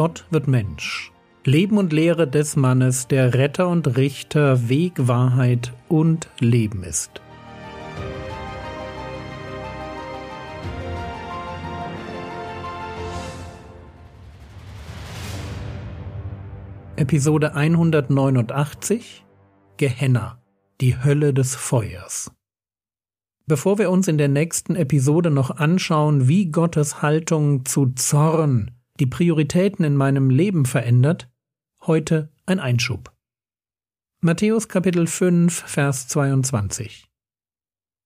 Gott wird Mensch. Leben und Lehre des Mannes, der Retter und Richter, Weg, Wahrheit und Leben ist. Episode 189 Gehenna, die Hölle des Feuers. Bevor wir uns in der nächsten Episode noch anschauen, wie Gottes Haltung zu Zorn die Prioritäten in meinem Leben verändert, heute ein Einschub. Matthäus Kapitel 5, Vers 22.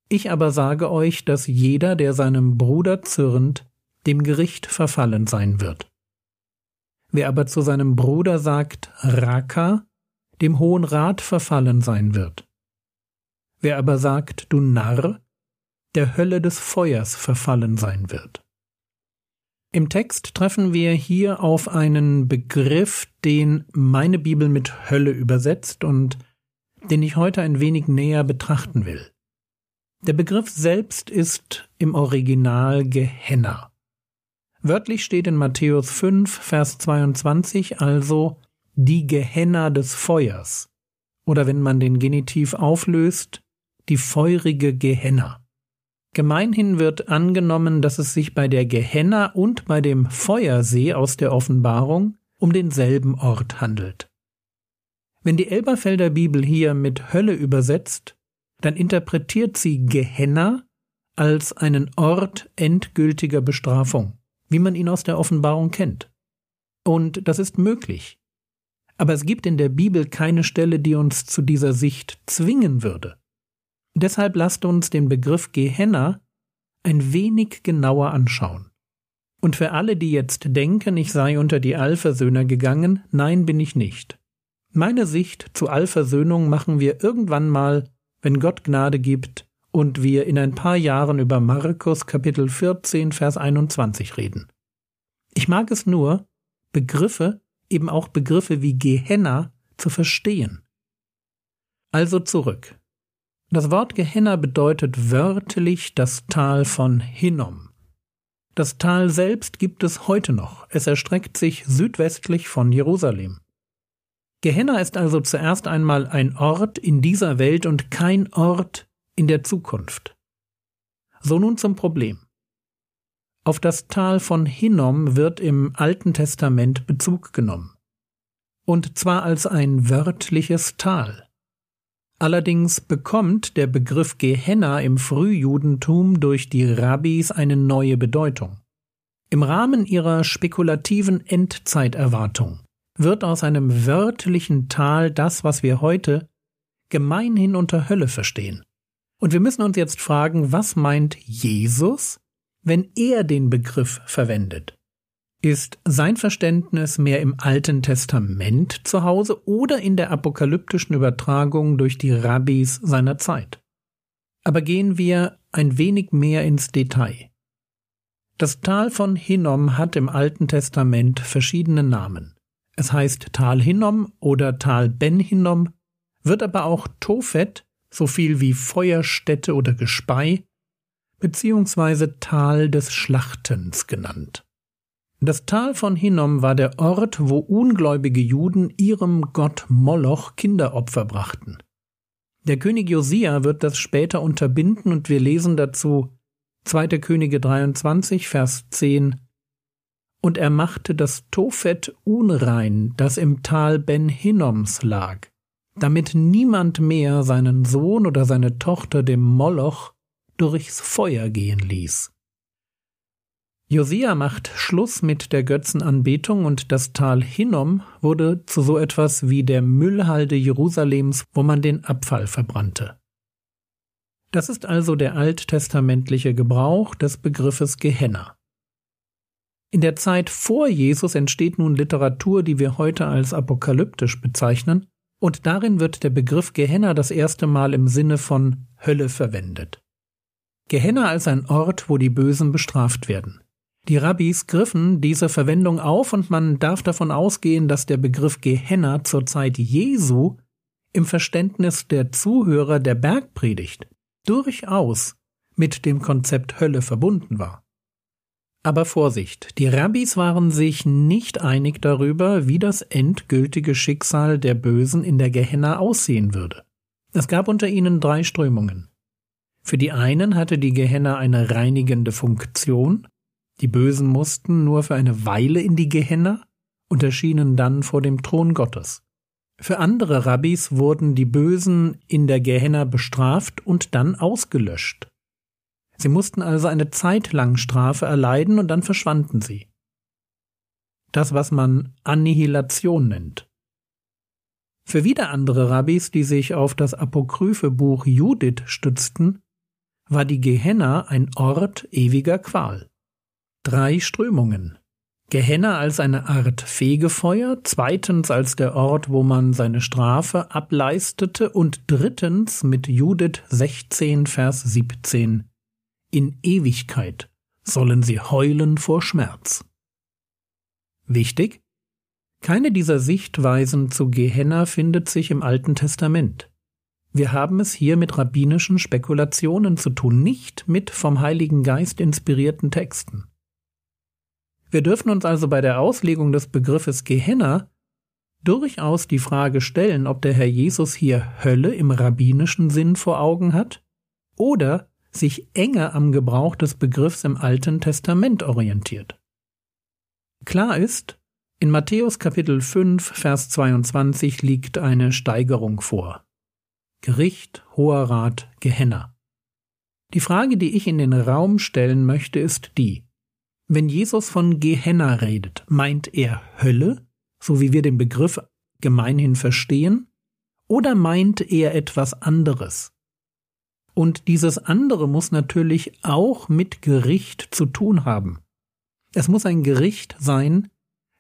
Ich aber sage euch, dass jeder, der seinem Bruder zürnt, dem Gericht verfallen sein wird. Wer aber zu seinem Bruder sagt Raka, dem Hohen Rat verfallen sein wird. Wer aber sagt, du Narr, der Hölle des Feuers verfallen sein wird. Im Text treffen wir hier auf einen Begriff, den meine Bibel mit Hölle übersetzt und den ich heute ein wenig näher betrachten will. Der Begriff selbst ist im Original Gehenna. Wörtlich steht in Matthäus 5, Vers 22 also die Gehenna des Feuers oder wenn man den Genitiv auflöst, die feurige Gehenna. Gemeinhin wird angenommen, dass es sich bei der Gehenna und bei dem Feuersee aus der Offenbarung um denselben Ort handelt. Wenn die Elberfelder Bibel hier mit Hölle übersetzt, dann interpretiert sie Gehenna als einen Ort endgültiger Bestrafung, wie man ihn aus der Offenbarung kennt. Und das ist möglich. Aber es gibt in der Bibel keine Stelle, die uns zu dieser Sicht zwingen würde. Deshalb lasst uns den Begriff Gehenna ein wenig genauer anschauen. Und für alle, die jetzt denken, ich sei unter die Allversöhner gegangen, nein, bin ich nicht. Meine Sicht zu Allversöhnung machen wir irgendwann mal, wenn Gott Gnade gibt und wir in ein paar Jahren über Markus Kapitel 14 Vers 21 reden. Ich mag es nur, Begriffe, eben auch Begriffe wie Gehenna, zu verstehen. Also zurück. Das Wort Gehenna bedeutet wörtlich das Tal von Hinnom. Das Tal selbst gibt es heute noch. Es erstreckt sich südwestlich von Jerusalem. Gehenna ist also zuerst einmal ein Ort in dieser Welt und kein Ort in der Zukunft. So nun zum Problem. Auf das Tal von Hinnom wird im Alten Testament Bezug genommen. Und zwar als ein wörtliches Tal. Allerdings bekommt der Begriff Gehenna im Frühjudentum durch die Rabbis eine neue Bedeutung. Im Rahmen ihrer spekulativen Endzeiterwartung wird aus einem wörtlichen Tal das, was wir heute gemeinhin unter Hölle verstehen. Und wir müssen uns jetzt fragen, was meint Jesus, wenn er den Begriff verwendet? Ist sein Verständnis mehr im Alten Testament zu Hause oder in der apokalyptischen Übertragung durch die Rabbis seiner Zeit? Aber gehen wir ein wenig mehr ins Detail. Das Tal von Hinnom hat im Alten Testament verschiedene Namen. Es heißt Tal Hinnom oder Tal Ben Hinnom, wird aber auch Tophet, so viel wie Feuerstätte oder Gespei, beziehungsweise Tal des Schlachtens genannt. Das Tal von Hinnom war der Ort, wo ungläubige Juden ihrem Gott Moloch Kinderopfer brachten. Der König Josia wird das später unterbinden und wir lesen dazu 2. Könige 23, Vers 10 Und er machte das Tophet unrein, das im Tal Ben Hinnoms lag, damit niemand mehr seinen Sohn oder seine Tochter dem Moloch durchs Feuer gehen ließ. Josia macht Schluss mit der Götzenanbetung und das Tal Hinnom wurde zu so etwas wie der Müllhalde Jerusalems, wo man den Abfall verbrannte. Das ist also der alttestamentliche Gebrauch des Begriffes Gehenna. In der Zeit vor Jesus entsteht nun Literatur, die wir heute als apokalyptisch bezeichnen, und darin wird der Begriff Gehenna das erste Mal im Sinne von Hölle verwendet. Gehenna als ein Ort, wo die Bösen bestraft werden. Die Rabbis griffen diese Verwendung auf und man darf davon ausgehen, dass der Begriff Gehenna zur Zeit Jesu im Verständnis der Zuhörer der Bergpredigt durchaus mit dem Konzept Hölle verbunden war. Aber Vorsicht, die Rabbis waren sich nicht einig darüber, wie das endgültige Schicksal der Bösen in der Gehenna aussehen würde. Es gab unter ihnen drei Strömungen. Für die einen hatte die Gehenna eine reinigende Funktion, die Bösen mussten nur für eine Weile in die Gehenna und erschienen dann vor dem Thron Gottes. Für andere Rabbis wurden die Bösen in der Gehenna bestraft und dann ausgelöscht. Sie mussten also eine Zeit lang Strafe erleiden und dann verschwanden sie. Das, was man Annihilation nennt. Für wieder andere Rabbis, die sich auf das apokryphe Buch Judith stützten, war die Gehenna ein Ort ewiger Qual. Drei Strömungen. Gehenna als eine Art Fegefeuer, zweitens als der Ort, wo man seine Strafe ableistete und drittens mit Judith 16, Vers 17 in Ewigkeit sollen sie heulen vor Schmerz. Wichtig? Keine dieser Sichtweisen zu Gehenna findet sich im Alten Testament. Wir haben es hier mit rabbinischen Spekulationen zu tun, nicht mit vom Heiligen Geist inspirierten Texten. Wir dürfen uns also bei der Auslegung des Begriffes Gehenna durchaus die Frage stellen, ob der Herr Jesus hier Hölle im rabbinischen Sinn vor Augen hat oder sich enger am Gebrauch des Begriffs im Alten Testament orientiert. Klar ist, in Matthäus Kapitel 5, Vers 22 liegt eine Steigerung vor. Gericht, Hoher Rat, Gehenna. Die Frage, die ich in den Raum stellen möchte, ist die. Wenn Jesus von Gehenna redet, meint er Hölle, so wie wir den Begriff gemeinhin verstehen, oder meint er etwas anderes? Und dieses andere muss natürlich auch mit Gericht zu tun haben. Es muss ein Gericht sein,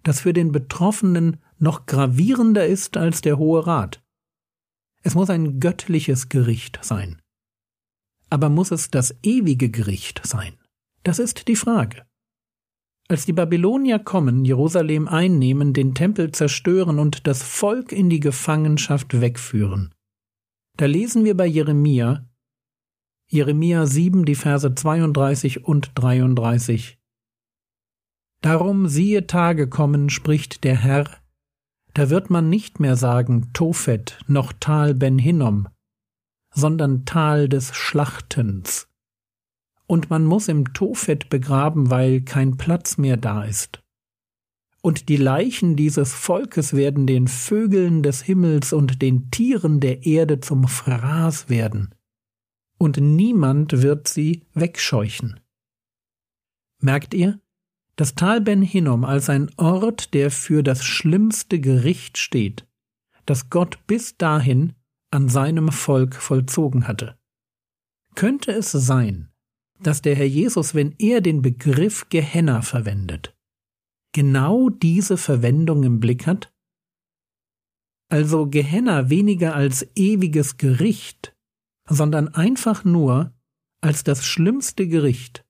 das für den Betroffenen noch gravierender ist als der Hohe Rat. Es muss ein göttliches Gericht sein. Aber muss es das ewige Gericht sein? Das ist die Frage. Als die Babylonier kommen, Jerusalem einnehmen, den Tempel zerstören und das Volk in die Gefangenschaft wegführen, da lesen wir bei Jeremia, Jeremia 7, die Verse 32 und 33. Darum siehe Tage kommen, spricht der Herr, da wird man nicht mehr sagen Tophet noch Tal Ben Hinnom, sondern Tal des Schlachtens. Und man muss im Tophet begraben, weil kein Platz mehr da ist. Und die Leichen dieses Volkes werden den Vögeln des Himmels und den Tieren der Erde zum Fraß werden und niemand wird sie wegscheuchen. Merkt ihr? Das Tal Ben Hinnom als ein Ort, der für das schlimmste Gericht steht, das Gott bis dahin an seinem Volk vollzogen hatte. Könnte es sein, dass der Herr Jesus, wenn er den Begriff Gehenna verwendet, genau diese Verwendung im Blick hat? Also Gehenna weniger als ewiges Gericht, sondern einfach nur als das schlimmste Gericht,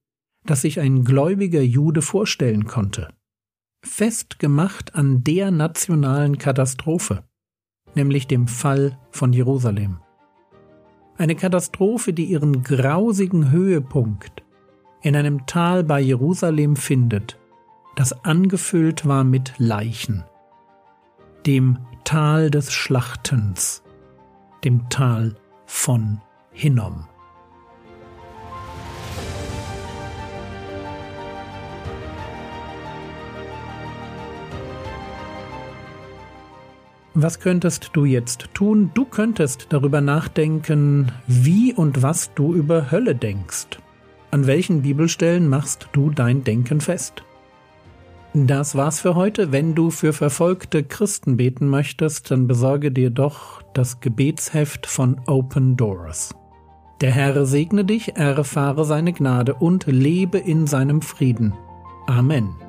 das sich ein gläubiger Jude vorstellen konnte, festgemacht an der nationalen Katastrophe, nämlich dem Fall von Jerusalem. Eine Katastrophe, die ihren grausigen Höhepunkt in einem Tal bei Jerusalem findet, das angefüllt war mit Leichen, dem Tal des Schlachtens, dem Tal von Hinnom. Was könntest du jetzt tun? Du könntest darüber nachdenken, wie und was du über Hölle denkst. An welchen Bibelstellen machst du dein Denken fest? Das war's für heute. Wenn du für verfolgte Christen beten möchtest, dann besorge dir doch das Gebetsheft von Open Doors. Der Herr segne dich, erfahre seine Gnade und lebe in seinem Frieden. Amen.